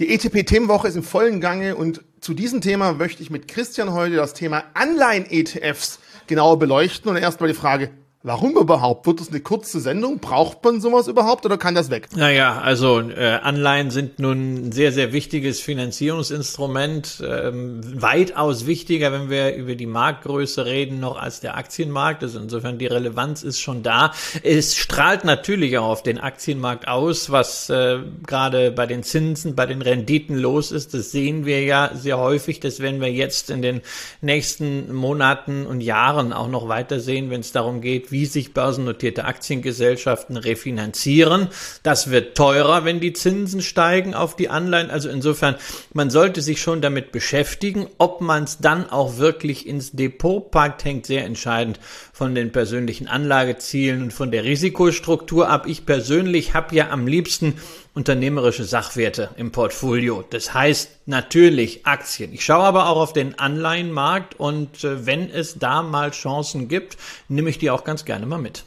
Die ETP-Themenwoche ist im vollen Gange und zu diesem Thema möchte ich mit Christian heute das Thema Anleihen-ETFs genauer beleuchten. Und erstmal die Frage, Warum überhaupt? Wird das eine kurze Sendung? Braucht man sowas überhaupt oder kann das weg? Naja, also äh, Anleihen sind nun ein sehr, sehr wichtiges Finanzierungsinstrument, ähm, weitaus wichtiger, wenn wir über die Marktgröße reden, noch als der Aktienmarkt. Also insofern die Relevanz ist schon da. Es strahlt natürlich auch auf den Aktienmarkt aus, was äh, gerade bei den Zinsen, bei den Renditen los ist. Das sehen wir ja sehr häufig. Das werden wir jetzt in den nächsten Monaten und Jahren auch noch weiter sehen, wenn es darum geht, wie sich börsennotierte Aktiengesellschaften refinanzieren. Das wird teurer, wenn die Zinsen steigen auf die Anleihen. Also insofern, man sollte sich schon damit beschäftigen, ob man es dann auch wirklich ins Depot packt, hängt sehr entscheidend von den persönlichen Anlagezielen und von der Risikostruktur ab. Ich persönlich habe ja am liebsten unternehmerische Sachwerte im Portfolio. Das heißt natürlich Aktien. Ich schaue aber auch auf den Anleihenmarkt und äh, wenn es da mal Chancen gibt, nehme ich die auch ganz gerne mal mit.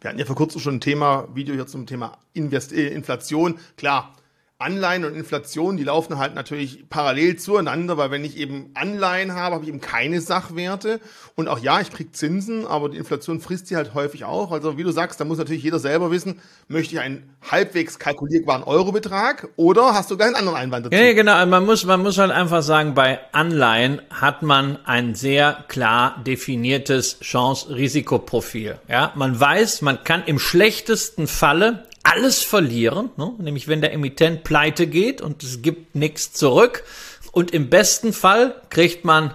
Wir hatten ja vor kurzem schon ein Thema, Video hier zum Thema Invest äh, Inflation. Klar, Anleihen und Inflation, die laufen halt natürlich parallel zueinander, weil wenn ich eben Anleihen habe, habe ich eben keine Sachwerte. Und auch ja, ich kriege Zinsen, aber die Inflation frisst sie halt häufig auch. Also wie du sagst, da muss natürlich jeder selber wissen, möchte ich einen halbwegs kalkulierbaren Eurobetrag oder hast du gleich einen anderen Einwand dazu? Ja, genau. Man muss, man muss halt einfach sagen, bei Anleihen hat man ein sehr klar definiertes Chance-Risikoprofil. Ja, man weiß, man kann im schlechtesten Falle alles verlieren, ne? nämlich wenn der Emittent pleite geht und es gibt nichts zurück. Und im besten Fall kriegt man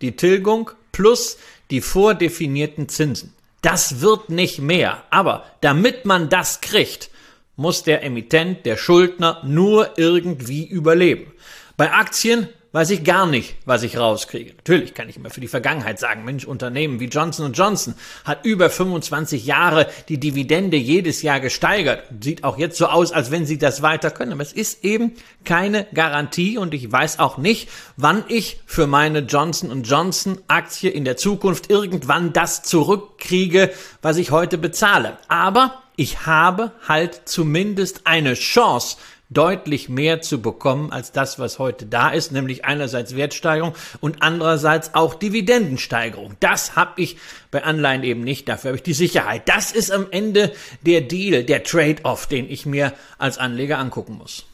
die Tilgung plus die vordefinierten Zinsen. Das wird nicht mehr. Aber damit man das kriegt, muss der Emittent, der Schuldner nur irgendwie überleben. Bei Aktien weiß ich gar nicht, was ich rauskriege. Natürlich kann ich immer für die Vergangenheit sagen, Mensch, Unternehmen wie Johnson Johnson hat über 25 Jahre die Dividende jedes Jahr gesteigert. Sieht auch jetzt so aus, als wenn sie das weiter können. Aber es ist eben keine Garantie und ich weiß auch nicht, wann ich für meine Johnson Johnson Aktie in der Zukunft irgendwann das zurückkriege, was ich heute bezahle. Aber ich habe halt zumindest eine Chance, deutlich mehr zu bekommen als das, was heute da ist, nämlich einerseits Wertsteigerung und andererseits auch Dividendensteigerung. Das habe ich bei Anleihen eben nicht. Dafür habe ich die Sicherheit. Das ist am Ende der Deal, der Trade-off, den ich mir als Anleger angucken muss.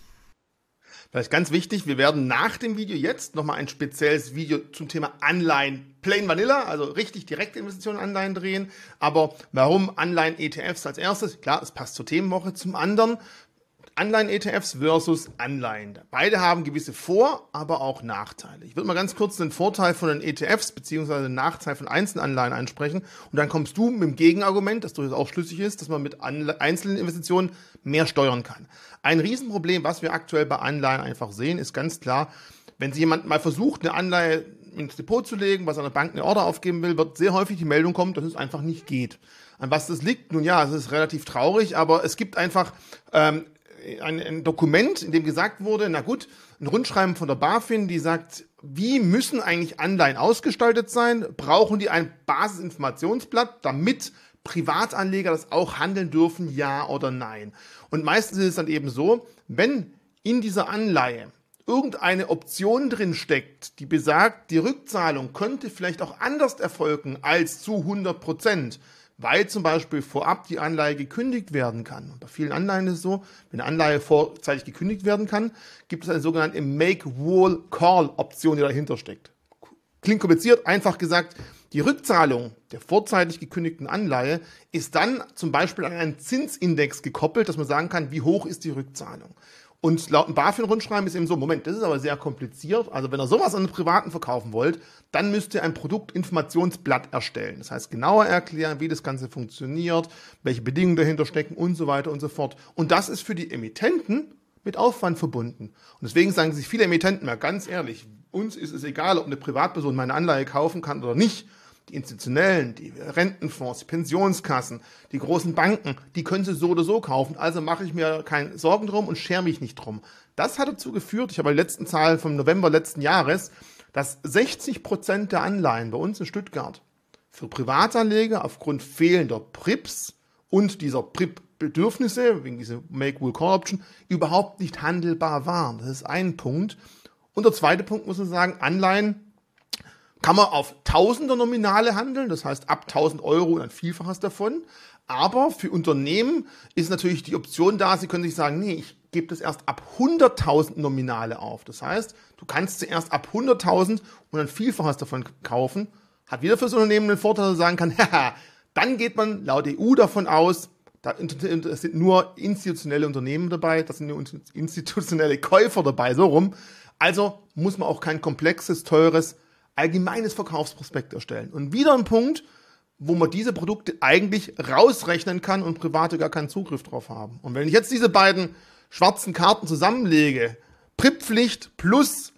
Vielleicht ganz wichtig, wir werden nach dem Video jetzt nochmal ein spezielles Video zum Thema Anleihen Plain Vanilla, also richtig direkte Investitionen Anleihen drehen. Aber warum Anleihen ETFs als erstes? Klar, es passt zur Themenwoche. Zum anderen, Anleihen-ETFs versus Anleihen. Beide haben gewisse Vor-, aber auch Nachteile. Ich würde mal ganz kurz den Vorteil von den ETFs beziehungsweise den Nachteil von Einzelanleihen ansprechen und dann kommst du mit dem Gegenargument, das durchaus auch schlüssig ist, dass man mit einzelnen Investitionen mehr steuern kann. Ein Riesenproblem, was wir aktuell bei Anleihen einfach sehen, ist ganz klar, wenn sich jemand mal versucht, eine Anleihe ins Depot zu legen, was einer Bank eine Order aufgeben will, wird sehr häufig die Meldung kommen, dass es einfach nicht geht. An was das liegt? Nun ja, es ist relativ traurig, aber es gibt einfach ähm, ein, ein Dokument, in dem gesagt wurde, na gut, ein Rundschreiben von der BaFin, die sagt, wie müssen eigentlich Anleihen ausgestaltet sein? Brauchen die ein Basisinformationsblatt, damit Privatanleger das auch handeln dürfen, ja oder nein? Und meistens ist es dann eben so, wenn in dieser Anleihe irgendeine Option drin steckt, die besagt, die Rückzahlung könnte vielleicht auch anders erfolgen als zu 100 Prozent, weil zum Beispiel vorab die Anleihe gekündigt werden kann. Und bei vielen Anleihen ist es so, wenn eine Anleihe vorzeitig gekündigt werden kann, gibt es eine sogenannte Make-Wall-Call-Option, die dahinter steckt. Klingt kompliziert, einfach gesagt, die Rückzahlung der vorzeitig gekündigten Anleihe ist dann zum Beispiel an einen Zinsindex gekoppelt, dass man sagen kann, wie hoch ist die Rückzahlung. Und laut dem BaFin-Rundschreiben ist eben so, Moment, das ist aber sehr kompliziert. Also wenn ihr sowas an einen Privaten verkaufen wollt, dann müsst ihr ein Produktinformationsblatt erstellen. Das heißt, genauer erklären, wie das Ganze funktioniert, welche Bedingungen dahinter stecken und so weiter und so fort. Und das ist für die Emittenten mit Aufwand verbunden. Und deswegen sagen sich viele Emittenten mal ganz ehrlich, uns ist es egal, ob eine Privatperson meine Anleihe kaufen kann oder nicht die Institutionellen, die Rentenfonds, die Pensionskassen, die großen Banken, die können sie so oder so kaufen. Also mache ich mir keine Sorgen drum und schere mich nicht drum. Das hat dazu geführt, ich habe die letzten Zahlen vom November letzten Jahres, dass 60 Prozent der Anleihen bei uns in Stuttgart für Privatanleger aufgrund fehlender PRIPS und dieser PRIP Bedürfnisse, wegen dieser Make-Will-Call-Option, überhaupt nicht handelbar waren. Das ist ein Punkt. Und der zweite Punkt muss man sagen, Anleihen kann man auf Tausender Nominale handeln, das heißt ab 1000 Euro und ein Vielfaches davon. Aber für Unternehmen ist natürlich die Option da, sie können sich sagen, nee, ich gebe das erst ab 100.000 Nominale auf. Das heißt, du kannst zuerst ab 100.000 und ein Vielfaches davon kaufen. Hat wieder fürs Unternehmen den Vorteil, dass er sagen kann, haha, dann geht man laut EU davon aus, da sind nur institutionelle Unternehmen dabei, da sind nur institutionelle Käufer dabei, so rum. Also muss man auch kein komplexes, teures, allgemeines Verkaufsprospekt erstellen. Und wieder ein Punkt, wo man diese Produkte eigentlich rausrechnen kann und Private gar keinen Zugriff drauf haben. Und wenn ich jetzt diese beiden schwarzen Karten zusammenlege, PRIP-Pflicht plus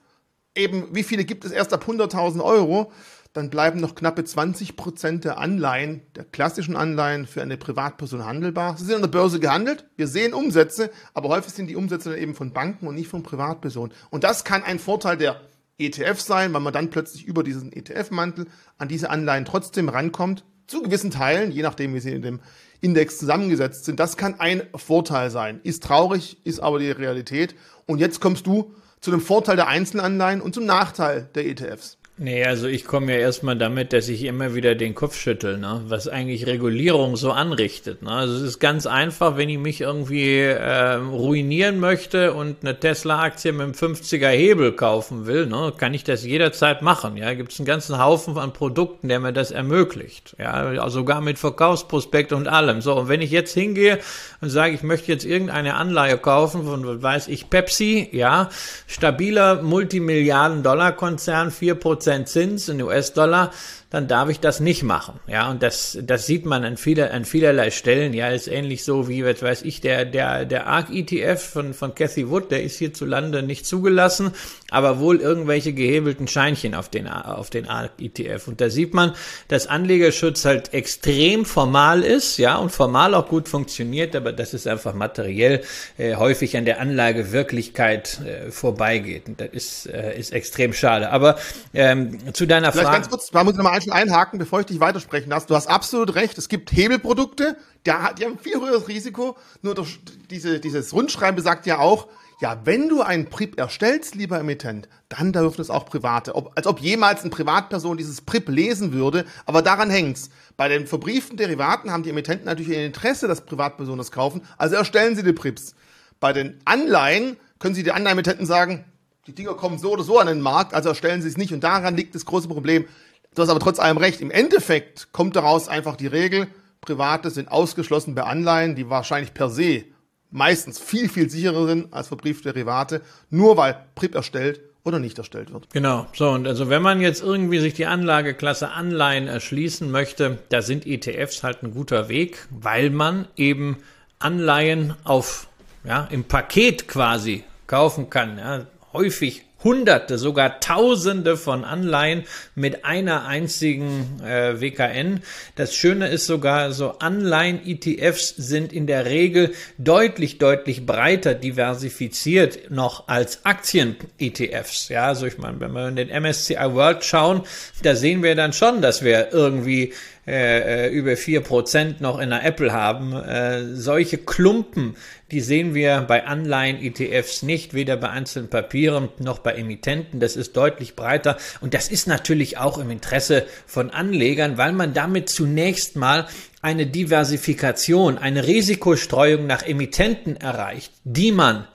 eben, wie viele gibt es erst ab 100.000 Euro, dann bleiben noch knappe 20 Prozent der Anleihen, der klassischen Anleihen für eine Privatperson handelbar. Sie sind an der Börse gehandelt. Wir sehen Umsätze, aber häufig sind die Umsätze dann eben von Banken und nicht von Privatpersonen. Und das kann ein Vorteil der ETF sein, weil man dann plötzlich über diesen ETF-Mantel an diese Anleihen trotzdem rankommt, zu gewissen Teilen, je nachdem, wie sie in dem Index zusammengesetzt sind. Das kann ein Vorteil sein. Ist traurig, ist aber die Realität. Und jetzt kommst du zu dem Vorteil der Einzelanleihen und zum Nachteil der ETFs. Nee, also ich komme ja erstmal damit, dass ich immer wieder den Kopf schüttel, ne? was eigentlich Regulierung so anrichtet. Ne? Also es ist ganz einfach, wenn ich mich irgendwie äh, ruinieren möchte und eine Tesla-Aktie mit einem 50er Hebel kaufen will, ne? kann ich das jederzeit machen. Ja, gibt es einen ganzen Haufen an Produkten, der mir das ermöglicht. Ja, sogar mit Verkaufsprospekt und allem. So, und wenn ich jetzt hingehe und sage, ich möchte jetzt irgendeine Anleihe kaufen von, weiß ich, Pepsi, ja, stabiler Multimilliarden-Dollar-Konzern, 4% Prozent Zins in US-Dollar, dann darf ich das nicht machen. Ja, und das, das sieht man an, viele, an vielerlei Stellen. Ja, ist ähnlich so wie, was weiß ich, der, der, der ARC-ETF von, von Cathy Wood, der ist hierzulande nicht zugelassen, aber wohl irgendwelche gehebelten Scheinchen auf den, auf den ARC-ETF. Und da sieht man, dass Anlegerschutz halt extrem formal ist, ja, und formal auch gut funktioniert, aber das ist einfach materiell äh, häufig an der Anlagewirklichkeit äh, vorbeigeht. Und das ist, äh, ist extrem schade. Aber ähm, zu deiner Vielleicht Frage. Ganz kurz, da muss nochmal schon einhaken, bevor ich dich weitersprechen lasse. Du hast absolut recht. Es gibt Hebelprodukte, die, haben viel höheres Risiko. Nur durch diese, dieses Rundschreiben besagt ja auch, ja, wenn du einen PRIP erstellst, lieber Emittent, dann dürfen es auch Private. Ob, als ob jemals eine Privatperson dieses PRIP lesen würde, aber daran hängt's. Bei den verbrieften Derivaten haben die Emittenten natürlich ein Interesse, dass Privatpersonen das kaufen, also erstellen sie die PRIPs. Bei den Anleihen können sie die Anleihenemittenten sagen, die Dinger kommen so oder so an den Markt, also erstellen sie es nicht. Und daran liegt das große Problem. Du hast aber trotz allem recht. Im Endeffekt kommt daraus einfach die Regel, Private sind ausgeschlossen bei Anleihen, die wahrscheinlich per se meistens viel, viel sicherer sind als verbriefte Derivate, nur weil PRIP erstellt oder nicht erstellt wird. Genau. So, und also wenn man jetzt irgendwie sich die Anlageklasse Anleihen erschließen möchte, da sind ETFs halt ein guter Weg, weil man eben Anleihen auf, ja, im Paket quasi kaufen kann. Ja. Häufig Hunderte, sogar Tausende von Anleihen mit einer einzigen äh, WKN. Das Schöne ist sogar, so Anleihen-ETFs sind in der Regel deutlich, deutlich breiter diversifiziert noch als Aktien-ETFs. Ja, also ich meine, wenn wir in den MSCI World schauen, da sehen wir dann schon, dass wir irgendwie äh, äh über vier Prozent noch in der Apple haben. Äh, solche Klumpen, die sehen wir bei Anleihen-ETFs nicht, weder bei einzelnen Papieren noch bei Emittenten. Das ist deutlich breiter und das ist natürlich auch im Interesse von Anlegern, weil man damit zunächst mal eine Diversifikation, eine Risikostreuung nach Emittenten erreicht, die man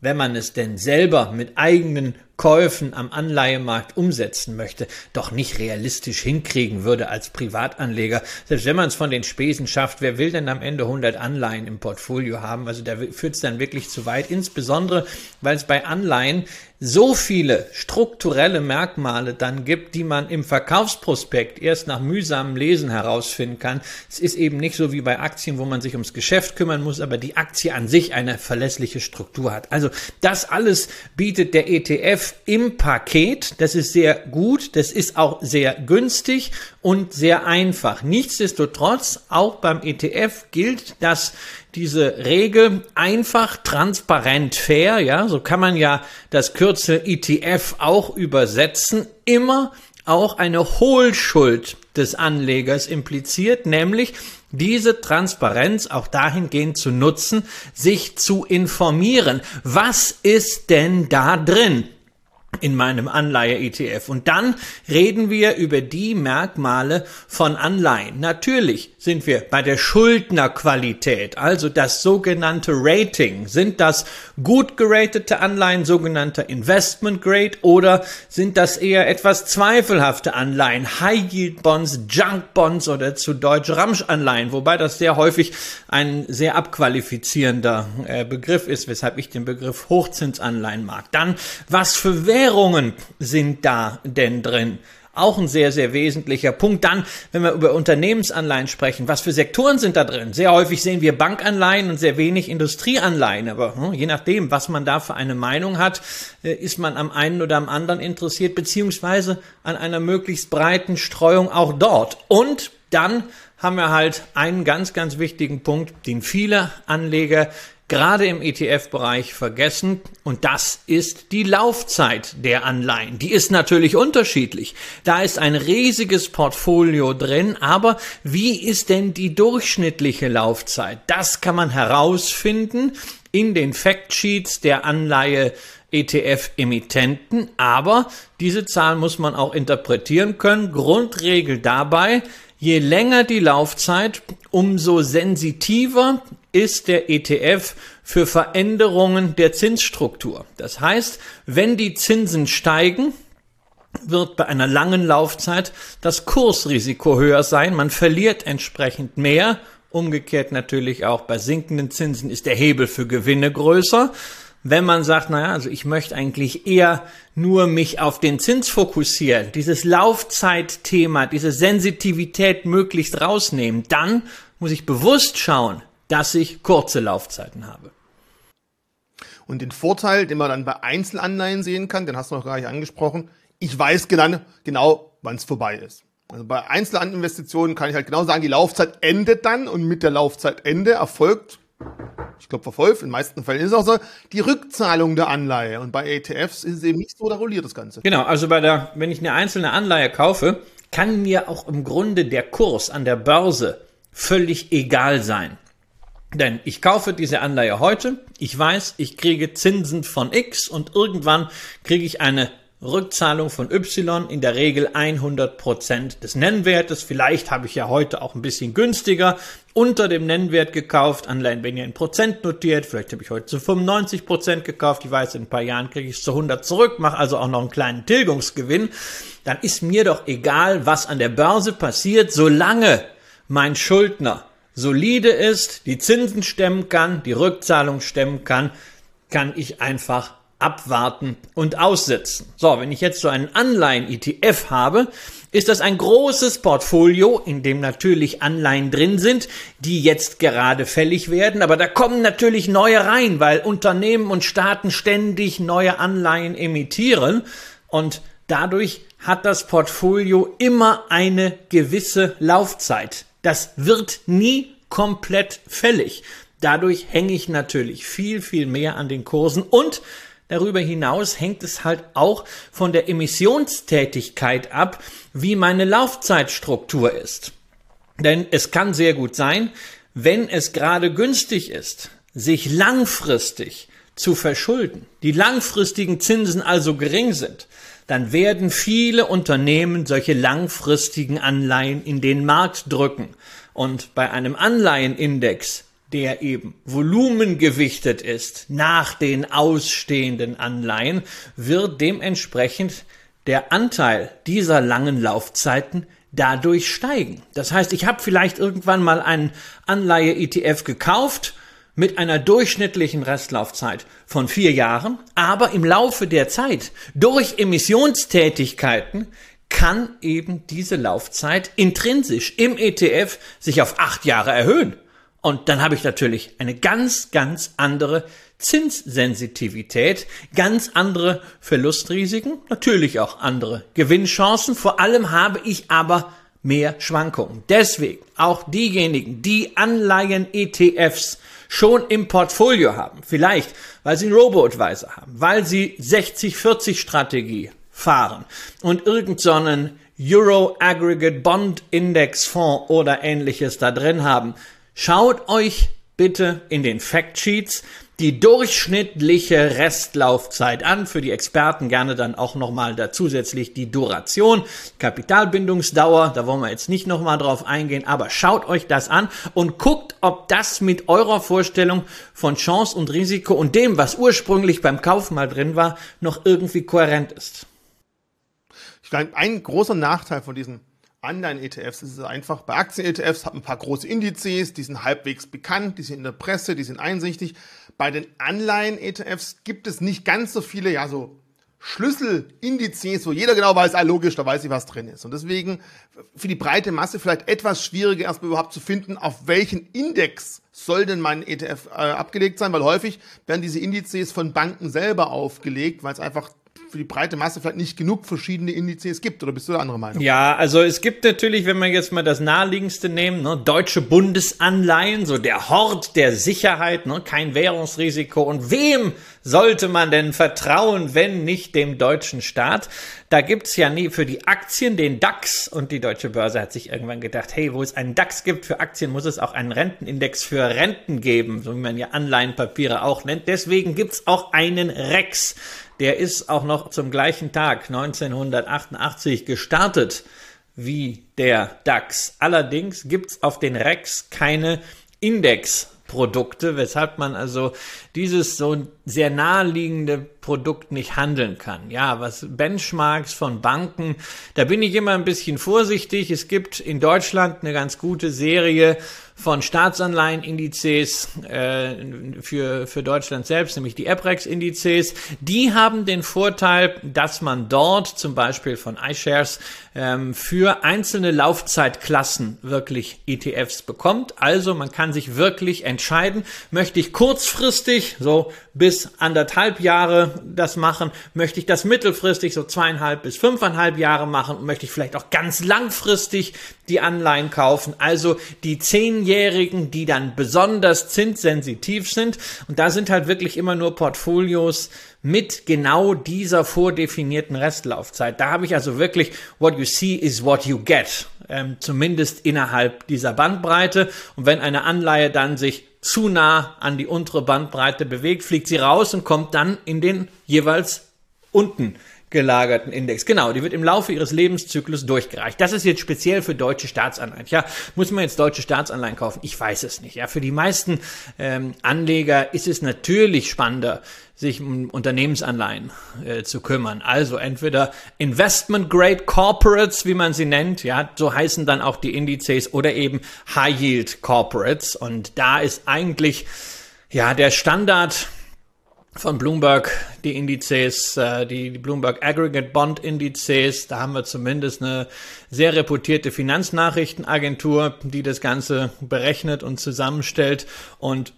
wenn man es denn selber mit eigenen Käufen am Anleihemarkt umsetzen möchte, doch nicht realistisch hinkriegen würde als Privatanleger. Selbst wenn man es von den Spesen schafft, wer will denn am Ende 100 Anleihen im Portfolio haben? Also da führt es dann wirklich zu weit, insbesondere weil es bei Anleihen so viele strukturelle Merkmale dann gibt, die man im Verkaufsprospekt erst nach mühsamem Lesen herausfinden kann. Es ist eben nicht so wie bei Aktien, wo man sich ums Geschäft kümmern muss, aber die Aktie an sich eine verlässliche Struktur hat. Also das alles bietet der ETF im Paket. Das ist sehr gut, das ist auch sehr günstig und sehr einfach. Nichtsdestotrotz, auch beim ETF gilt, dass diese Regel einfach, transparent, fair, ja, so kann man ja das Kürzel ETF auch übersetzen, immer auch eine Hohlschuld des Anlegers impliziert, nämlich diese Transparenz auch dahingehend zu nutzen, sich zu informieren. Was ist denn da drin? In meinem Anleihe-ETF. Und dann reden wir über die Merkmale von Anleihen. Natürlich sind wir bei der Schuldnerqualität, also das sogenannte Rating. Sind das gut geratete Anleihen, sogenannter Investment Grade, oder sind das eher etwas zweifelhafte Anleihen, High Yield Bonds, Junk Bonds oder zu Deutsch Ramsch-Anleihen, wobei das sehr häufig ein sehr abqualifizierender äh, Begriff ist, weshalb ich den Begriff Hochzinsanleihen mag. Dann, was für Währungen sind da denn drin? Auch ein sehr, sehr wesentlicher Punkt. Dann, wenn wir über Unternehmensanleihen sprechen, was für Sektoren sind da drin? Sehr häufig sehen wir Bankanleihen und sehr wenig Industrieanleihen. Aber hm, je nachdem, was man da für eine Meinung hat, äh, ist man am einen oder am anderen interessiert, beziehungsweise an einer möglichst breiten Streuung auch dort. Und dann haben wir halt einen ganz, ganz wichtigen Punkt, den viele Anleger gerade im ETF-Bereich vergessen und das ist die Laufzeit der Anleihen. Die ist natürlich unterschiedlich. Da ist ein riesiges Portfolio drin, aber wie ist denn die durchschnittliche Laufzeit? Das kann man herausfinden in den Factsheets der Anleihe ETF-Emittenten, aber diese Zahl muss man auch interpretieren können. Grundregel dabei, je länger die Laufzeit, umso sensitiver ist der ETF für Veränderungen der Zinsstruktur. Das heißt, wenn die Zinsen steigen, wird bei einer langen Laufzeit das Kursrisiko höher sein. Man verliert entsprechend mehr. Umgekehrt natürlich auch bei sinkenden Zinsen ist der Hebel für Gewinne größer. Wenn man sagt, naja, also ich möchte eigentlich eher nur mich auf den Zins fokussieren, dieses Laufzeitthema, diese Sensitivität möglichst rausnehmen, dann muss ich bewusst schauen, dass ich kurze Laufzeiten habe. Und den Vorteil, den man dann bei Einzelanleihen sehen kann, den hast du noch gar nicht angesprochen, ich weiß genau, genau wann es vorbei ist. Also bei Einzelinvestitionen kann ich halt genau sagen, die Laufzeit endet dann und mit der Laufzeitende erfolgt, ich glaube verfolgt, in den meisten Fällen ist es auch so, die Rückzahlung der Anleihe. Und bei ETFs ist es eben nicht so, da rolliert das Ganze. Genau, also bei der, wenn ich eine einzelne Anleihe kaufe, kann mir auch im Grunde der Kurs an der Börse völlig egal sein. Denn ich kaufe diese Anleihe heute, ich weiß, ich kriege Zinsen von X und irgendwann kriege ich eine Rückzahlung von Y, in der Regel 100 Prozent des Nennwertes. Vielleicht habe ich ja heute auch ein bisschen günstiger unter dem Nennwert gekauft. Anleihen werden ja in Prozent notiert. Vielleicht habe ich heute zu 95 Prozent gekauft. Ich weiß, in ein paar Jahren kriege ich es zu 100 zurück, mache also auch noch einen kleinen Tilgungsgewinn. Dann ist mir doch egal, was an der Börse passiert, solange mein Schuldner solide ist, die Zinsen stemmen kann, die Rückzahlung stemmen kann, kann ich einfach abwarten und aussitzen. So, wenn ich jetzt so einen Anleihen-ETF habe, ist das ein großes Portfolio, in dem natürlich Anleihen drin sind, die jetzt gerade fällig werden, aber da kommen natürlich neue rein, weil Unternehmen und Staaten ständig neue Anleihen emittieren und dadurch hat das Portfolio immer eine gewisse Laufzeit. Das wird nie komplett fällig. Dadurch hänge ich natürlich viel, viel mehr an den Kursen und Darüber hinaus hängt es halt auch von der Emissionstätigkeit ab, wie meine Laufzeitstruktur ist. Denn es kann sehr gut sein, wenn es gerade günstig ist, sich langfristig zu verschulden, die langfristigen Zinsen also gering sind, dann werden viele Unternehmen solche langfristigen Anleihen in den Markt drücken. Und bei einem Anleihenindex, der eben volumengewichtet ist nach den ausstehenden Anleihen, wird dementsprechend der Anteil dieser langen Laufzeiten dadurch steigen. Das heißt, ich habe vielleicht irgendwann mal einen Anleihe-ETF gekauft mit einer durchschnittlichen Restlaufzeit von vier Jahren, aber im Laufe der Zeit durch Emissionstätigkeiten kann eben diese Laufzeit intrinsisch im ETF sich auf acht Jahre erhöhen. Und dann habe ich natürlich eine ganz, ganz andere Zinssensitivität, ganz andere Verlustrisiken, natürlich auch andere Gewinnchancen. Vor allem habe ich aber mehr Schwankungen. Deswegen auch diejenigen, die Anleihen-ETFs schon im Portfolio haben, vielleicht weil sie einen Robo-Advisor haben, weil sie 60-40-Strategie fahren und irgendeinen so Euro Aggregate Bond Index Fonds oder ähnliches da drin haben, schaut euch bitte in den Factsheets die durchschnittliche Restlaufzeit an. Für die Experten gerne dann auch nochmal da zusätzlich die Duration, Kapitalbindungsdauer. Da wollen wir jetzt nicht nochmal drauf eingehen, aber schaut euch das an und guckt, ob das mit eurer Vorstellung von Chance und Risiko und dem, was ursprünglich beim Kauf mal drin war, noch irgendwie kohärent ist. Ich glaube, ein großer Nachteil von diesen Anleihen-ETFs ist es einfach, bei Aktien-ETFs hat man ein paar große Indizes, die sind halbwegs bekannt, die sind in der Presse, die sind einsichtig. Bei den Anleihen-ETFs gibt es nicht ganz so viele, ja, so Schlüsselindizes, wo jeder genau weiß, ah, logisch, da weiß ich, was drin ist. Und deswegen für die breite Masse vielleicht etwas schwieriger, erstmal überhaupt zu finden, auf welchen Index soll denn mein ETF äh, abgelegt sein, weil häufig werden diese Indizes von Banken selber aufgelegt, weil es einfach für die breite Masse vielleicht nicht genug verschiedene Indizes gibt. Oder bist du der andere Meinung? Ja, also es gibt natürlich, wenn wir jetzt mal das naheliegendste nehmen, ne, deutsche Bundesanleihen, so der Hort der Sicherheit, ne, kein Währungsrisiko. Und wem sollte man denn vertrauen, wenn nicht dem deutschen Staat? Da gibt's ja nie für die Aktien den DAX und die deutsche Börse hat sich irgendwann gedacht, hey, wo es einen DAX gibt für Aktien, muss es auch einen Rentenindex für Renten geben, so wie man ja Anleihenpapiere auch nennt. Deswegen gibt's auch einen REX der ist auch noch zum gleichen Tag 1988 gestartet wie der DAX. Allerdings gibt's auf den REX keine Indexprodukte, weshalb man also dieses so sehr naheliegende Produkt nicht handeln kann. Ja, was Benchmarks von Banken, da bin ich immer ein bisschen vorsichtig. Es gibt in Deutschland eine ganz gute Serie von Staatsanleihenindizes äh, für, für Deutschland selbst, nämlich die EPREX-Indizes. Die haben den Vorteil, dass man dort zum Beispiel von iShares ähm, für einzelne Laufzeitklassen wirklich ETFs bekommt. Also man kann sich wirklich entscheiden, möchte ich kurzfristig so bis anderthalb Jahre das machen, möchte ich das mittelfristig so zweieinhalb bis fünfeinhalb Jahre machen und möchte ich vielleicht auch ganz langfristig die Anleihen kaufen. Also die Zehnjährigen, die dann besonders zinssensitiv sind. Und da sind halt wirklich immer nur Portfolios mit genau dieser vordefinierten Restlaufzeit. Da habe ich also wirklich, what you see is what you get. Ähm, zumindest innerhalb dieser Bandbreite. Und wenn eine Anleihe dann sich zu nah an die untere Bandbreite bewegt, fliegt sie raus und kommt dann in den jeweils unten gelagerten Index. Genau, die wird im Laufe ihres Lebenszyklus durchgereicht. Das ist jetzt speziell für deutsche Staatsanleihen. Ja, muss man jetzt deutsche Staatsanleihen kaufen? Ich weiß es nicht. Ja, für die meisten ähm, Anleger ist es natürlich spannender, sich um Unternehmensanleihen äh, zu kümmern. Also entweder Investment Grade Corporates, wie man sie nennt, ja, so heißen dann auch die Indizes, oder eben High Yield Corporates. Und da ist eigentlich ja der Standard von Bloomberg die Indizes, äh, die, die Bloomberg Aggregate Bond Indizes. Da haben wir zumindest eine sehr reputierte Finanznachrichtenagentur, die das Ganze berechnet und zusammenstellt. Und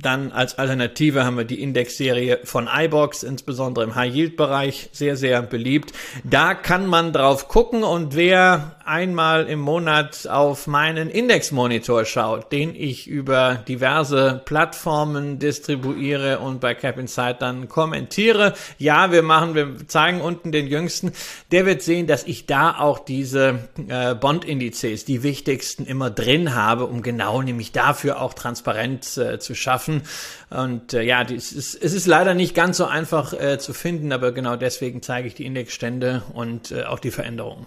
dann als Alternative haben wir die Indexserie von iBox, insbesondere im High-Yield-Bereich, sehr, sehr beliebt. Da kann man drauf gucken und wer einmal im Monat auf meinen Indexmonitor schaut, den ich über diverse Plattformen distribuiere und bei Cap Insight dann kommentiere. Ja, wir machen, wir zeigen unten den jüngsten. Der wird sehen, dass ich da auch diese äh, Bond-Indizes, die wichtigsten, immer drin habe, um genau nämlich dafür auch Transparenz äh, zu schaffen. Und äh, ja, es ist, es ist leider nicht ganz so einfach äh, zu finden, aber genau deswegen zeige ich die Indexstände und äh, auch die Veränderungen.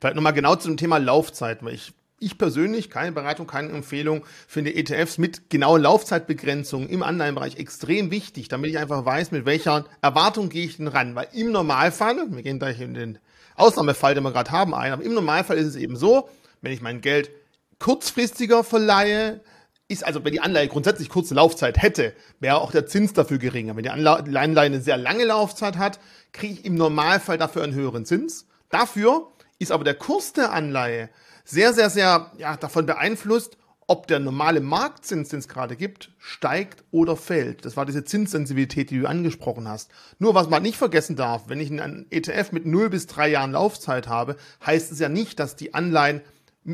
Vielleicht nochmal genau zu dem Thema Laufzeit, weil ich ich persönlich, keine Beratung, keine Empfehlung, finde ETFs mit genauen Laufzeitbegrenzungen im Anleihenbereich extrem wichtig, damit ich einfach weiß, mit welcher Erwartung gehe ich denn ran. Weil im Normalfall, wir gehen gleich in den Ausnahmefall, den wir gerade haben, ein, aber im Normalfall ist es eben so, wenn ich mein Geld kurzfristiger verleihe, ist also, wenn die Anleihe grundsätzlich kurze Laufzeit hätte, wäre auch der Zins dafür geringer. Wenn die Anleihe eine sehr lange Laufzeit hat, kriege ich im Normalfall dafür einen höheren Zins. Dafür ist aber der Kurs der Anleihe sehr, sehr, sehr ja, davon beeinflusst, ob der normale Marktzins, den es gerade gibt, steigt oder fällt. Das war diese Zinssensibilität, die du angesprochen hast. Nur was man nicht vergessen darf, wenn ich einen ETF mit 0 bis 3 Jahren Laufzeit habe, heißt es ja nicht, dass die Anleihen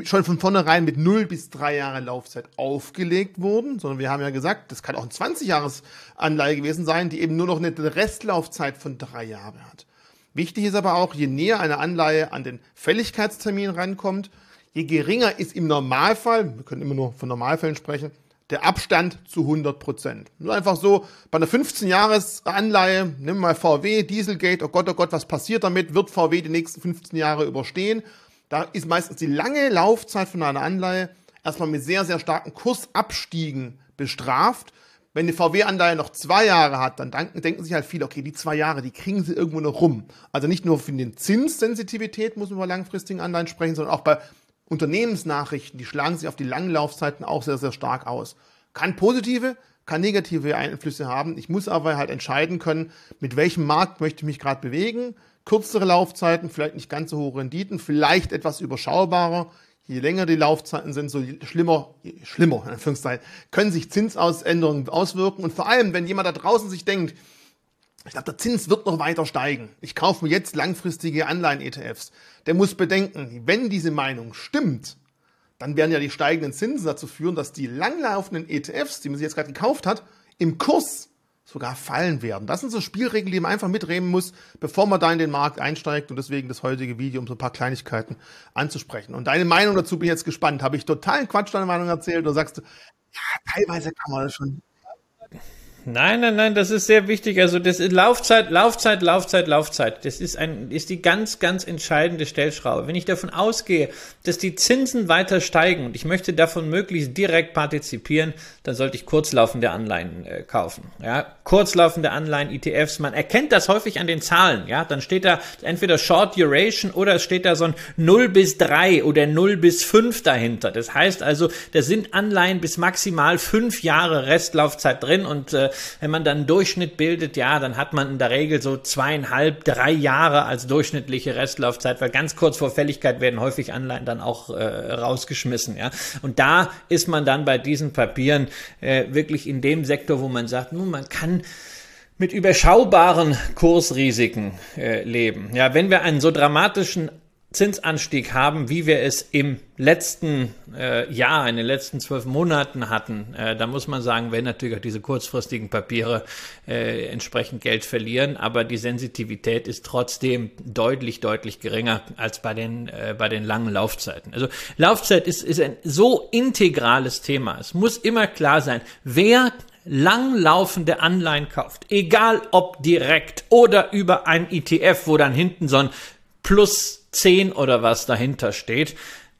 schon von vornherein mit 0 bis 3 Jahre Laufzeit aufgelegt wurden, sondern wir haben ja gesagt, das kann auch ein 20 Jahres Anleihe gewesen sein, die eben nur noch eine Restlaufzeit von 3 Jahren hat. Wichtig ist aber auch, je näher eine Anleihe an den Fälligkeitstermin rankommt, je geringer ist im Normalfall, wir können immer nur von Normalfällen sprechen, der Abstand zu 100 Prozent. Nur einfach so, bei einer 15-Jahres-Anleihe, nimm mal VW, Dieselgate, oh Gott, oh Gott, was passiert damit? Wird VW die nächsten 15 Jahre überstehen? Da ist meistens die lange Laufzeit von einer Anleihe erstmal mit sehr, sehr starken Kursabstiegen bestraft. Wenn eine VW-Anleihe noch zwei Jahre hat, dann denken, sich halt viele, okay, die zwei Jahre, die kriegen sie irgendwo noch rum. Also nicht nur für den Zinssensitivität muss man bei langfristigen Anleihen sprechen, sondern auch bei Unternehmensnachrichten, die schlagen sich auf die langen Laufzeiten auch sehr, sehr stark aus. Kann positive, kann negative Einflüsse haben. Ich muss aber halt entscheiden können, mit welchem Markt möchte ich mich gerade bewegen. Kürzere Laufzeiten, vielleicht nicht ganz so hohe Renditen, vielleicht etwas überschaubarer. Je länger die Laufzeiten sind, so schlimmer, schlimmer, in Anführungszeichen, können sich Zinsausänderungen auswirken. Und vor allem, wenn jemand da draußen sich denkt, ich glaube, der Zins wird noch weiter steigen. Ich kaufe mir jetzt langfristige Anleihen-ETFs. Der muss bedenken, wenn diese Meinung stimmt, dann werden ja die steigenden Zinsen dazu führen, dass die langlaufenden ETFs, die man sich jetzt gerade gekauft hat, im Kurs sogar fallen werden. Das sind so Spielregeln, die man einfach mitreden muss, bevor man da in den Markt einsteigt und deswegen das heutige Video, um so ein paar Kleinigkeiten anzusprechen. Und deine Meinung dazu bin ich jetzt gespannt. Habe ich totalen Quatsch deine Meinung erzählt oder sagst du, ja, teilweise kann man das schon Nein, nein, nein, das ist sehr wichtig. Also das ist Laufzeit, Laufzeit, Laufzeit, Laufzeit. Das ist ein, ist die ganz, ganz entscheidende Stellschraube. Wenn ich davon ausgehe, dass die Zinsen weiter steigen und ich möchte davon möglichst direkt partizipieren, dann sollte ich kurzlaufende Anleihen äh, kaufen. Ja, kurzlaufende Anleihen, ETFs. Man erkennt das häufig an den Zahlen. Ja, dann steht da entweder Short Duration oder es steht da so ein 0 bis 3 oder 0 bis 5 dahinter. Das heißt also, da sind Anleihen bis maximal fünf Jahre Restlaufzeit drin und äh, wenn man dann Durchschnitt bildet, ja, dann hat man in der Regel so zweieinhalb, drei Jahre als durchschnittliche Restlaufzeit, weil ganz kurz vor Fälligkeit werden häufig Anleihen dann auch äh, rausgeschmissen, ja. Und da ist man dann bei diesen Papieren äh, wirklich in dem Sektor, wo man sagt, nun, man kann mit überschaubaren Kursrisiken äh, leben. Ja, wenn wir einen so dramatischen Zinsanstieg haben, wie wir es im letzten äh, Jahr, in den letzten zwölf Monaten hatten, äh, da muss man sagen, wenn natürlich auch diese kurzfristigen Papiere äh, entsprechend Geld verlieren, aber die Sensitivität ist trotzdem deutlich, deutlich geringer als bei den, äh, bei den langen Laufzeiten. Also Laufzeit ist, ist ein so integrales Thema. Es muss immer klar sein, wer langlaufende Anleihen kauft, egal ob direkt oder über ein ETF, wo dann hinten so ein Plus 10 oder was dahinter steht,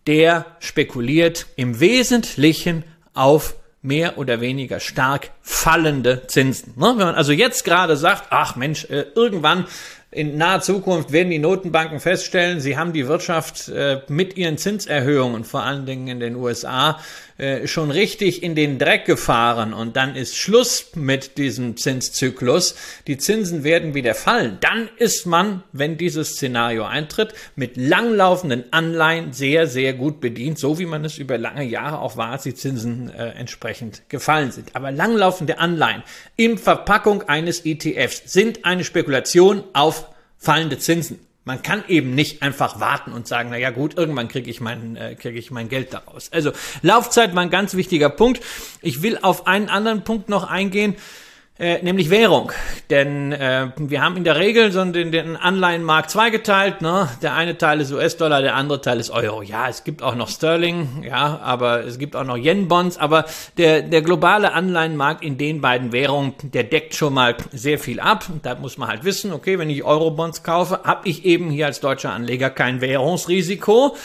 der spekuliert im Wesentlichen auf mehr oder weniger stark fallende Zinsen. Ne? Wenn man also jetzt gerade sagt, ach Mensch, äh, irgendwann in naher Zukunft werden die Notenbanken feststellen, sie haben die Wirtschaft äh, mit ihren Zinserhöhungen, vor allen Dingen in den USA, äh, schon richtig in den Dreck gefahren und dann ist Schluss mit diesem Zinszyklus. Die Zinsen werden wieder fallen. Dann ist man, wenn dieses Szenario eintritt, mit langlaufenden Anleihen sehr, sehr gut bedient, so wie man es über lange Jahre auch war, als die Zinsen äh, entsprechend gefallen sind. Aber langlaufende Anleihen in Verpackung eines ETFs sind eine Spekulation auf fallende Zinsen. Man kann eben nicht einfach warten und sagen, na ja gut, irgendwann kriege ich mein äh, kriege ich mein Geld daraus. Also Laufzeit war ein ganz wichtiger Punkt. Ich will auf einen anderen Punkt noch eingehen äh, nämlich Währung. Denn äh, wir haben in der Regel so den, den Anleihenmarkt zweigeteilt. Ne? Der eine Teil ist US-Dollar, der andere Teil ist Euro. Ja, es gibt auch noch Sterling, ja, aber es gibt auch noch Yen-Bonds. Aber der, der globale Anleihenmarkt in den beiden Währungen, der deckt schon mal sehr viel ab. Da muss man halt wissen, okay, wenn ich Euro-Bonds kaufe, habe ich eben hier als deutscher Anleger kein Währungsrisiko.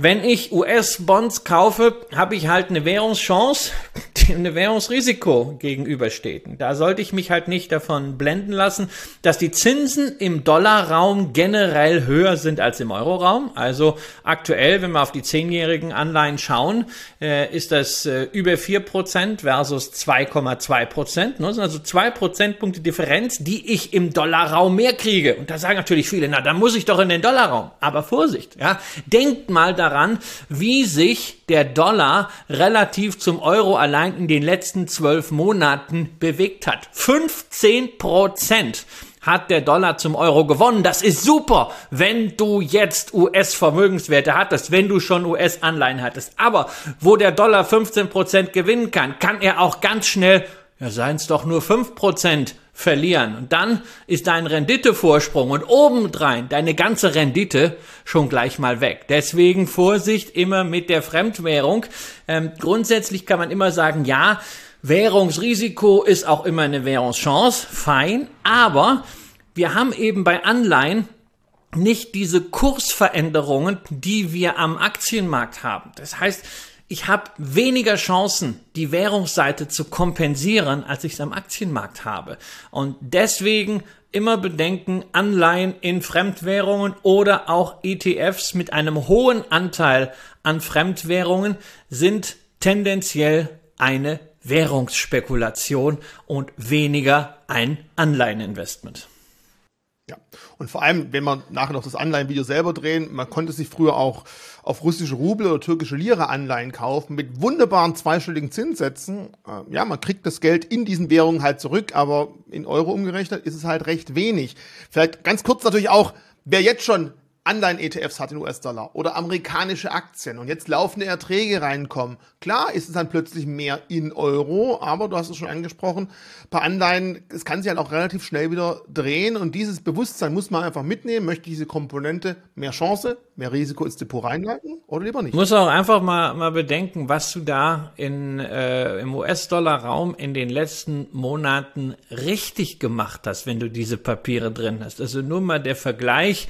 Wenn ich US-Bonds kaufe, habe ich halt eine Währungschance, die eine Währungsrisiko gegenübersteht. Da sollte ich mich halt nicht davon blenden lassen, dass die Zinsen im Dollarraum generell höher sind als im Euroraum. Also aktuell, wenn wir auf die zehnjährigen Anleihen schauen, äh, ist das äh, über vier Prozent versus 2,2%. Prozent. Das sind also zwei Prozentpunkte Differenz, die ich im Dollarraum mehr kriege. Und da sagen natürlich viele, na, da muss ich doch in den Dollarraum. Aber Vorsicht, ja. Denkt mal da daran, wie sich der Dollar relativ zum Euro allein in den letzten zwölf Monaten bewegt hat. 15 Prozent hat der Dollar zum Euro gewonnen. Das ist super, wenn du jetzt US-Vermögenswerte hattest, wenn du schon US-Anleihen hattest. Aber wo der Dollar 15 Prozent gewinnen kann, kann er auch ganz schnell ja, seien es doch nur fünf Prozent verlieren. Und dann ist dein Renditevorsprung und obendrein deine ganze Rendite schon gleich mal weg. Deswegen Vorsicht immer mit der Fremdwährung. Ähm, grundsätzlich kann man immer sagen, ja, Währungsrisiko ist auch immer eine Währungschance, fein, aber wir haben eben bei Anleihen nicht diese Kursveränderungen, die wir am Aktienmarkt haben. Das heißt, ich habe weniger Chancen, die Währungsseite zu kompensieren, als ich es am Aktienmarkt habe. Und deswegen immer bedenken, Anleihen in Fremdwährungen oder auch ETFs mit einem hohen Anteil an Fremdwährungen sind tendenziell eine Währungsspekulation und weniger ein Anleiheninvestment. Ja, und vor allem, wenn man nachher noch das Anleihenvideo selber drehen, man konnte sich früher auch auf russische Rubel oder türkische Lira Anleihen kaufen mit wunderbaren zweistelligen Zinssätzen. Äh, ja, man kriegt das Geld in diesen Währungen halt zurück, aber in Euro umgerechnet ist es halt recht wenig. Vielleicht ganz kurz natürlich auch, wer jetzt schon Anleihen-ETFs hat in US-Dollar oder amerikanische Aktien und jetzt laufende Erträge reinkommen. Klar ist es dann plötzlich mehr in Euro, aber du hast es schon angesprochen, bei Anleihen, es kann sich halt auch relativ schnell wieder drehen und dieses Bewusstsein muss man einfach mitnehmen. Möchte diese Komponente mehr Chance, mehr Risiko ins Depot reinleiten oder lieber nicht? Muss auch einfach mal, mal bedenken, was du da in, äh, im US-Dollar-Raum in den letzten Monaten richtig gemacht hast, wenn du diese Papiere drin hast. Also nur mal der Vergleich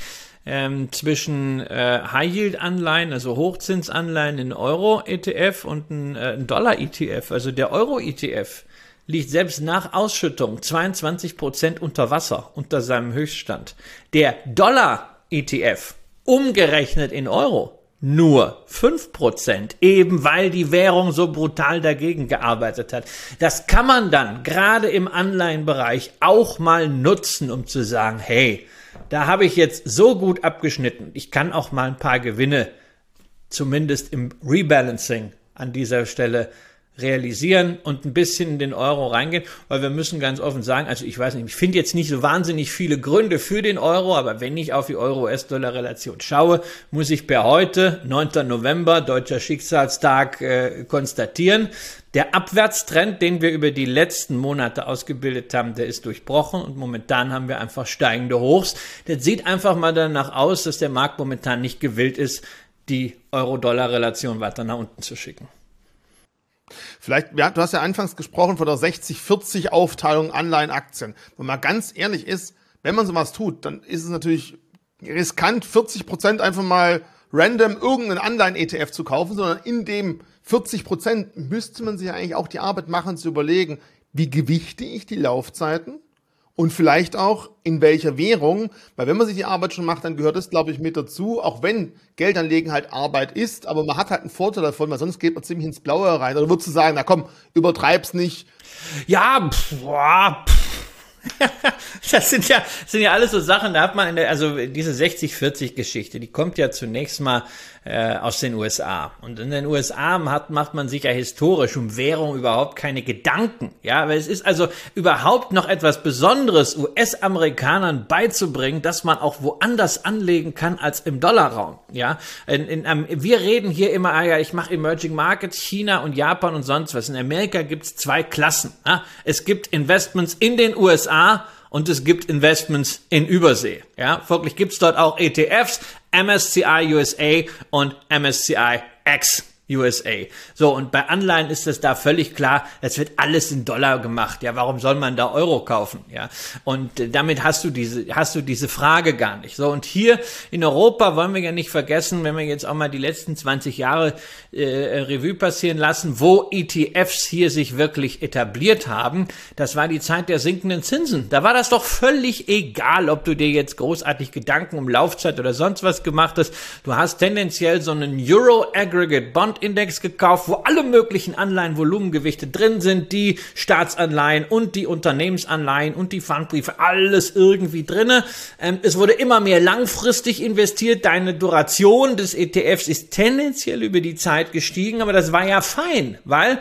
ähm, zwischen äh, High-Yield-Anleihen, also Hochzinsanleihen in Euro-ETF und ein, äh, Dollar-ETF. Also der Euro-ETF liegt selbst nach Ausschüttung 22 Prozent unter Wasser, unter seinem Höchststand. Der Dollar-ETF, umgerechnet in Euro, nur 5%, eben weil die Währung so brutal dagegen gearbeitet hat. Das kann man dann gerade im Anleihenbereich auch mal nutzen, um zu sagen, hey, da habe ich jetzt so gut abgeschnitten. Ich kann auch mal ein paar Gewinne, zumindest im Rebalancing an dieser Stelle realisieren und ein bisschen in den Euro reingehen, weil wir müssen ganz offen sagen, also ich weiß nicht, ich finde jetzt nicht so wahnsinnig viele Gründe für den Euro, aber wenn ich auf die Euro-US-Dollar-Relation schaue, muss ich per heute, 9. November, deutscher Schicksalstag, äh, konstatieren, der Abwärtstrend, den wir über die letzten Monate ausgebildet haben, der ist durchbrochen und momentan haben wir einfach steigende Hochs. Das sieht einfach mal danach aus, dass der Markt momentan nicht gewillt ist, die Euro-Dollar-Relation weiter nach unten zu schicken. Vielleicht, ja, du hast ja anfangs gesprochen von der 60-40 Aufteilung Anleihen-Aktien. Wenn man ganz ehrlich ist, wenn man sowas tut, dann ist es natürlich riskant, 40 Prozent einfach mal random irgendeinen Anleihen-ETF zu kaufen, sondern in dem 40 Prozent müsste man sich eigentlich auch die Arbeit machen, zu überlegen, wie gewichte ich die Laufzeiten und vielleicht auch in welcher Währung, weil wenn man sich die Arbeit schon macht, dann gehört das, glaube ich, mit dazu, auch wenn Geldanlegen halt Arbeit ist, aber man hat halt einen Vorteil davon, weil sonst geht man ziemlich ins Blaue rein. Oder würdest du sagen, na komm, übertreib's nicht. Ja, pff, boah, pff das sind ja, sind ja alles so Sachen, da hat man in der, also diese 60-40-Geschichte, die kommt ja zunächst mal äh, aus den USA. Und in den USA hat, macht man sich ja historisch um Währung überhaupt keine Gedanken. Ja, aber es ist also überhaupt noch etwas Besonderes, US-Amerikanern beizubringen, dass man auch woanders anlegen kann als im Dollarraum. Ja, in, in, um, wir reden hier immer, ah ja, ich mache Emerging Markets, China und Japan und sonst was. In Amerika gibt's zwei Klassen. Ja? Es gibt Investments in den USA und es gibt Investments in Übersee. Ja, folglich gibt's dort auch ETFs, MSCI USA und MSCI X USA. So, und bei Anleihen ist es da völlig klar, es wird alles in Dollar gemacht. Ja, warum soll man da Euro kaufen? Ja, und äh, damit hast du diese, hast du diese Frage gar nicht. So, und hier in Europa wollen wir ja nicht vergessen, wenn wir jetzt auch mal die letzten 20 Jahre äh, Revue passieren lassen, wo ETFs hier sich wirklich etabliert haben. Das war die Zeit der sinkenden Zinsen. Da war das doch völlig egal, ob du dir jetzt großartig Gedanken um Laufzeit oder sonst was gemacht hast. Du hast tendenziell so einen Euro Aggregate Bond Gesamtindex gekauft, wo alle möglichen Anleihenvolumengewichte drin sind, die Staatsanleihen und die Unternehmensanleihen und die Pfandbriefe, alles irgendwie drinne. Ähm, es wurde immer mehr langfristig investiert. Deine Duration des ETFs ist tendenziell über die Zeit gestiegen, aber das war ja fein, weil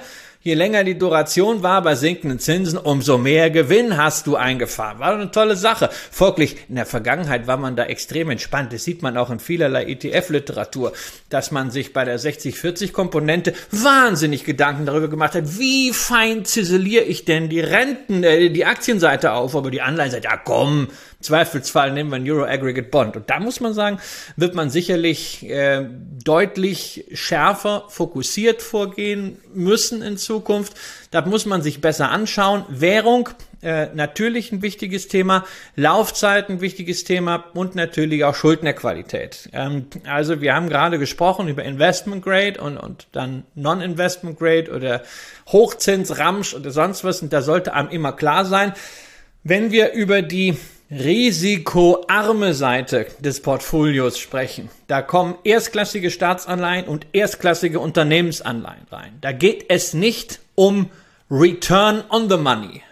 je länger die Duration war bei sinkenden Zinsen, umso mehr Gewinn hast du eingefahren. War eine tolle Sache. Folglich, in der Vergangenheit war man da extrem entspannt. Das sieht man auch in vielerlei ETF-Literatur, dass man sich bei der 60-40-Komponente wahnsinnig Gedanken darüber gemacht hat, wie fein ziseliere ich denn die Renten, äh, die Aktienseite auf, aber die Anleihenseite, ja komm, Zweifelsfall nehmen wir einen Euro Aggregate Bond. Und da muss man sagen, wird man sicherlich äh, deutlich schärfer fokussiert vorgehen müssen in Zukunft. Da muss man sich besser anschauen. Währung, äh, natürlich ein wichtiges Thema, Laufzeit ein wichtiges Thema und natürlich auch Schuldnerqualität. Ähm, also wir haben gerade gesprochen über Investment Grade und, und dann Non-Investment Grade oder Hochzins, Ramsch oder sonst was. Und da sollte einem immer klar sein, wenn wir über die risikoarme Seite des Portfolios sprechen. Da kommen erstklassige Staatsanleihen und erstklassige Unternehmensanleihen rein. Da geht es nicht um Return on the Money,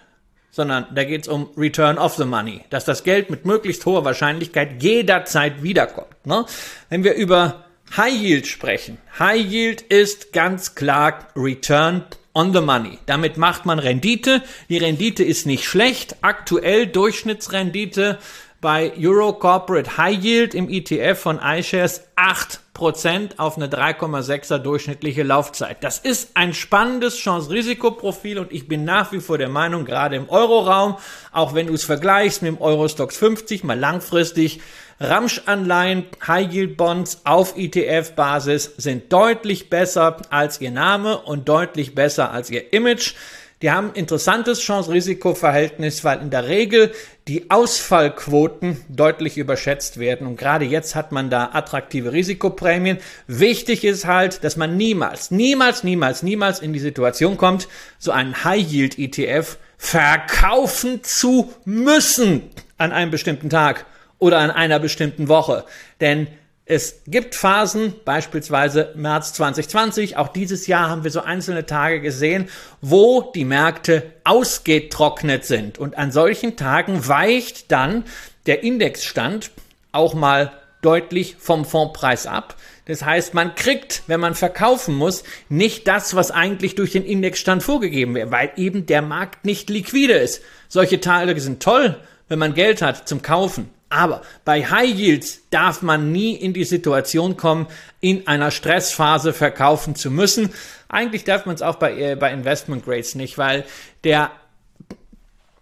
sondern da geht es um Return of the Money, dass das Geld mit möglichst hoher Wahrscheinlichkeit jederzeit wiederkommt. Ne? Wenn wir über High Yield sprechen, High Yield ist ganz klar Return on the money. Damit macht man Rendite. Die Rendite ist nicht schlecht. Aktuell Durchschnittsrendite bei Euro Corporate High Yield im ETF von iShares 8% auf eine 3,6er durchschnittliche Laufzeit. Das ist ein spannendes Chance-Risikoprofil und ich bin nach wie vor der Meinung, gerade im Euroraum, auch wenn du es vergleichst mit dem Eurostox 50, mal langfristig, Ramsch-Anleihen, High-Yield-Bonds auf ETF-Basis sind deutlich besser als ihr Name und deutlich besser als ihr Image. Die haben interessantes Chance-Risiko-Verhältnis, weil in der Regel die Ausfallquoten deutlich überschätzt werden. Und gerade jetzt hat man da attraktive Risikoprämien. Wichtig ist halt, dass man niemals, niemals, niemals, niemals in die Situation kommt, so einen High-Yield-ETF verkaufen zu müssen an einem bestimmten Tag oder an einer bestimmten Woche. Denn es gibt Phasen, beispielsweise März 2020, auch dieses Jahr haben wir so einzelne Tage gesehen, wo die Märkte ausgetrocknet sind. Und an solchen Tagen weicht dann der Indexstand auch mal deutlich vom Fondpreis ab. Das heißt, man kriegt, wenn man verkaufen muss, nicht das, was eigentlich durch den Indexstand vorgegeben wird, weil eben der Markt nicht liquide ist. Solche Tage sind toll, wenn man Geld hat zum Kaufen. Aber bei High Yields darf man nie in die Situation kommen, in einer Stressphase verkaufen zu müssen. Eigentlich darf man es auch bei, äh, bei Investment Grades nicht, weil der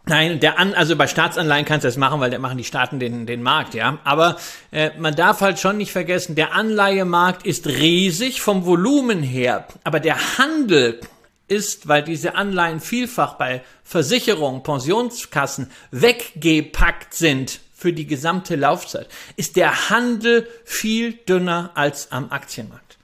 Nein, der an, also bei Staatsanleihen kannst du das machen, weil da machen die Staaten den, den Markt, ja. Aber äh, man darf halt schon nicht vergessen, der Anleihemarkt ist riesig vom Volumen her, aber der Handel ist, weil diese Anleihen vielfach bei Versicherungen, Pensionskassen weggepackt sind für die gesamte Laufzeit, ist der Handel viel dünner als am Aktienmarkt.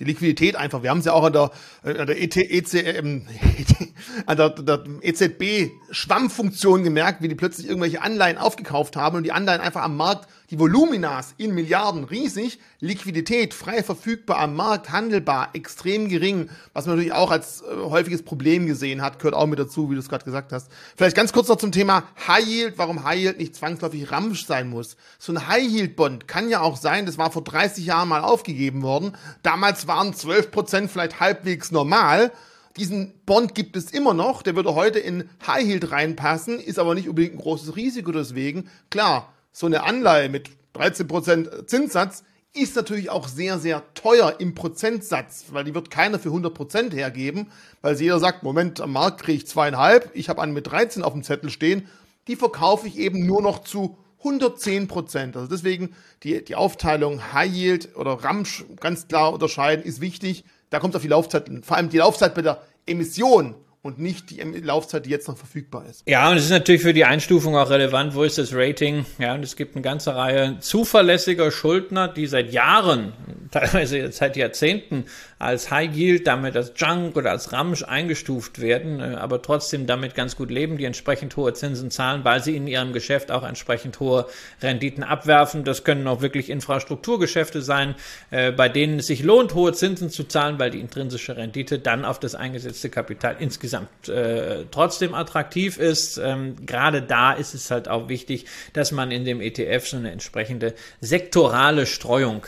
Die Liquidität einfach. Wir haben es ja auch an der, an der, ET, EC, ähm, an der, der EZB Schwammfunktion gemerkt, wie die plötzlich irgendwelche Anleihen aufgekauft haben und die Anleihen einfach am Markt die Voluminas in Milliarden riesig, Liquidität frei verfügbar am Markt, handelbar, extrem gering, was man natürlich auch als äh, häufiges Problem gesehen hat, gehört auch mit dazu, wie du es gerade gesagt hast. Vielleicht ganz kurz noch zum Thema High Yield, warum High Yield nicht zwangsläufig Ramsch sein muss. So ein High Yield Bond kann ja auch sein, das war vor 30 Jahren mal aufgegeben worden. Damals waren 12 Prozent vielleicht halbwegs normal. Diesen Bond gibt es immer noch, der würde heute in High Yield reinpassen, ist aber nicht unbedingt ein großes Risiko deswegen. Klar, so eine Anleihe mit 13% Zinssatz ist natürlich auch sehr, sehr teuer im Prozentsatz, weil die wird keiner für 100% hergeben, weil jeder sagt, Moment, am Markt kriege ich zweieinhalb, ich habe einen mit 13 auf dem Zettel stehen, die verkaufe ich eben nur noch zu 110% Also deswegen die, die Aufteilung High Yield oder Ramsch ganz klar unterscheiden ist wichtig. Da kommt auf die Laufzeit, vor allem die Laufzeit bei der Emission und nicht die Laufzeit, die jetzt noch verfügbar ist. Ja, und es ist natürlich für die Einstufung auch relevant, wo ist das Rating? Ja, und es gibt eine ganze Reihe zuverlässiger Schuldner, die seit Jahren, teilweise seit Jahrzehnten als High Yield, damit als Junk oder als Ramsch eingestuft werden, äh, aber trotzdem damit ganz gut leben, die entsprechend hohe Zinsen zahlen, weil sie in ihrem Geschäft auch entsprechend hohe Renditen abwerfen. Das können auch wirklich Infrastrukturgeschäfte sein, äh, bei denen es sich lohnt, hohe Zinsen zu zahlen, weil die intrinsische Rendite dann auf das eingesetzte Kapital insgesamt äh, trotzdem attraktiv ist. Ähm, gerade da ist es halt auch wichtig, dass man in dem ETF so eine entsprechende sektorale Streuung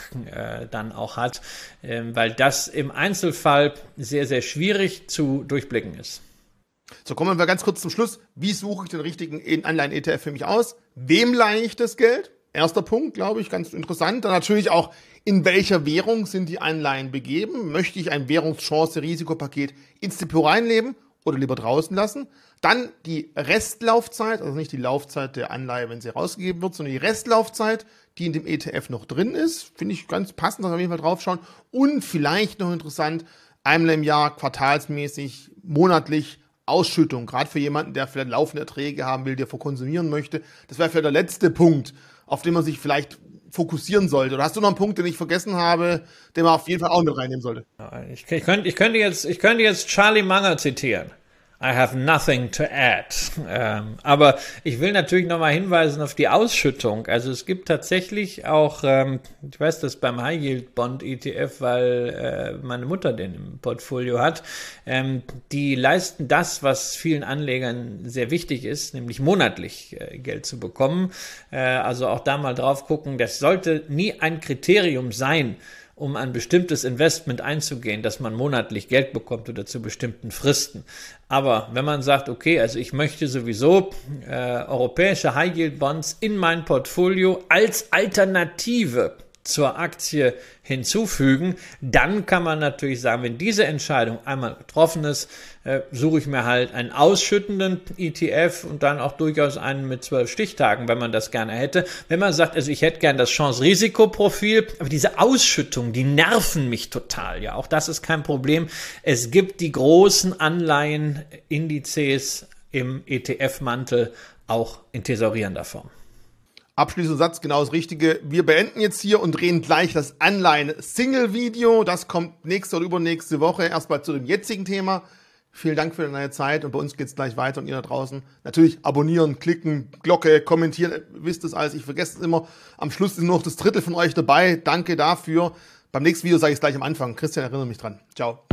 dann auch hat, weil das im Einzelfall sehr, sehr schwierig zu durchblicken ist. So kommen wir ganz kurz zum Schluss. Wie suche ich den richtigen Anleihen-ETF für mich aus? Wem leihe ich das Geld? Erster Punkt, glaube ich, ganz interessant. Dann natürlich auch, in welcher Währung sind die Anleihen begeben? Möchte ich ein Währungschance-Risikopaket ins Depot reinleben oder lieber draußen lassen? Dann die Restlaufzeit, also nicht die Laufzeit der Anleihe, wenn sie rausgegeben wird, sondern die Restlaufzeit, die in dem ETF noch drin ist. Finde ich ganz passend, dass wir auf jeden Fall draufschauen. Und vielleicht noch interessant, einmal im Jahr, quartalsmäßig, monatlich Ausschüttung, gerade für jemanden, der vielleicht laufende Erträge haben will, der verkonsumieren möchte. Das wäre vielleicht der letzte Punkt, auf den man sich vielleicht fokussieren sollte. Oder hast du noch einen Punkt, den ich vergessen habe, den man auf jeden Fall auch mit reinnehmen sollte? Ich, ich, könnte, ich, könnte, jetzt, ich könnte jetzt Charlie Munger zitieren. I have nothing to add. Ähm, aber ich will natürlich nochmal hinweisen auf die Ausschüttung. Also es gibt tatsächlich auch, ähm, ich weiß das beim High Yield Bond ETF, weil äh, meine Mutter den im Portfolio hat, ähm, die leisten das, was vielen Anlegern sehr wichtig ist, nämlich monatlich äh, Geld zu bekommen. Äh, also auch da mal drauf gucken, das sollte nie ein Kriterium sein, um ein bestimmtes Investment einzugehen, dass man monatlich Geld bekommt oder zu bestimmten Fristen. Aber wenn man sagt, okay, also ich möchte sowieso äh, europäische High Yield Bonds in mein Portfolio als Alternative zur Aktie hinzufügen, dann kann man natürlich sagen, wenn diese Entscheidung einmal getroffen ist, äh, suche ich mir halt einen ausschüttenden ETF und dann auch durchaus einen mit zwölf Stichtagen, wenn man das gerne hätte. Wenn man sagt, also ich hätte gern das Chance-Risiko-Profil, aber diese Ausschüttungen, die nerven mich total. Ja, auch das ist kein Problem. Es gibt die großen Anleihenindizes im ETF-Mantel auch in tesorierender Form. Abschließender Satz, genau das Richtige. Wir beenden jetzt hier und drehen gleich das Anleihen-Single-Video. Das kommt nächste oder übernächste Woche. Erstmal zu dem jetzigen Thema. Vielen Dank für deine Zeit und bei uns geht's gleich weiter und ihr da draußen. Natürlich abonnieren, klicken, Glocke, kommentieren, wisst es alles. Ich vergesse es immer. Am Schluss ist noch das Drittel von euch dabei. Danke dafür. Beim nächsten Video sage ich es gleich am Anfang. Christian, erinnere mich dran. Ciao.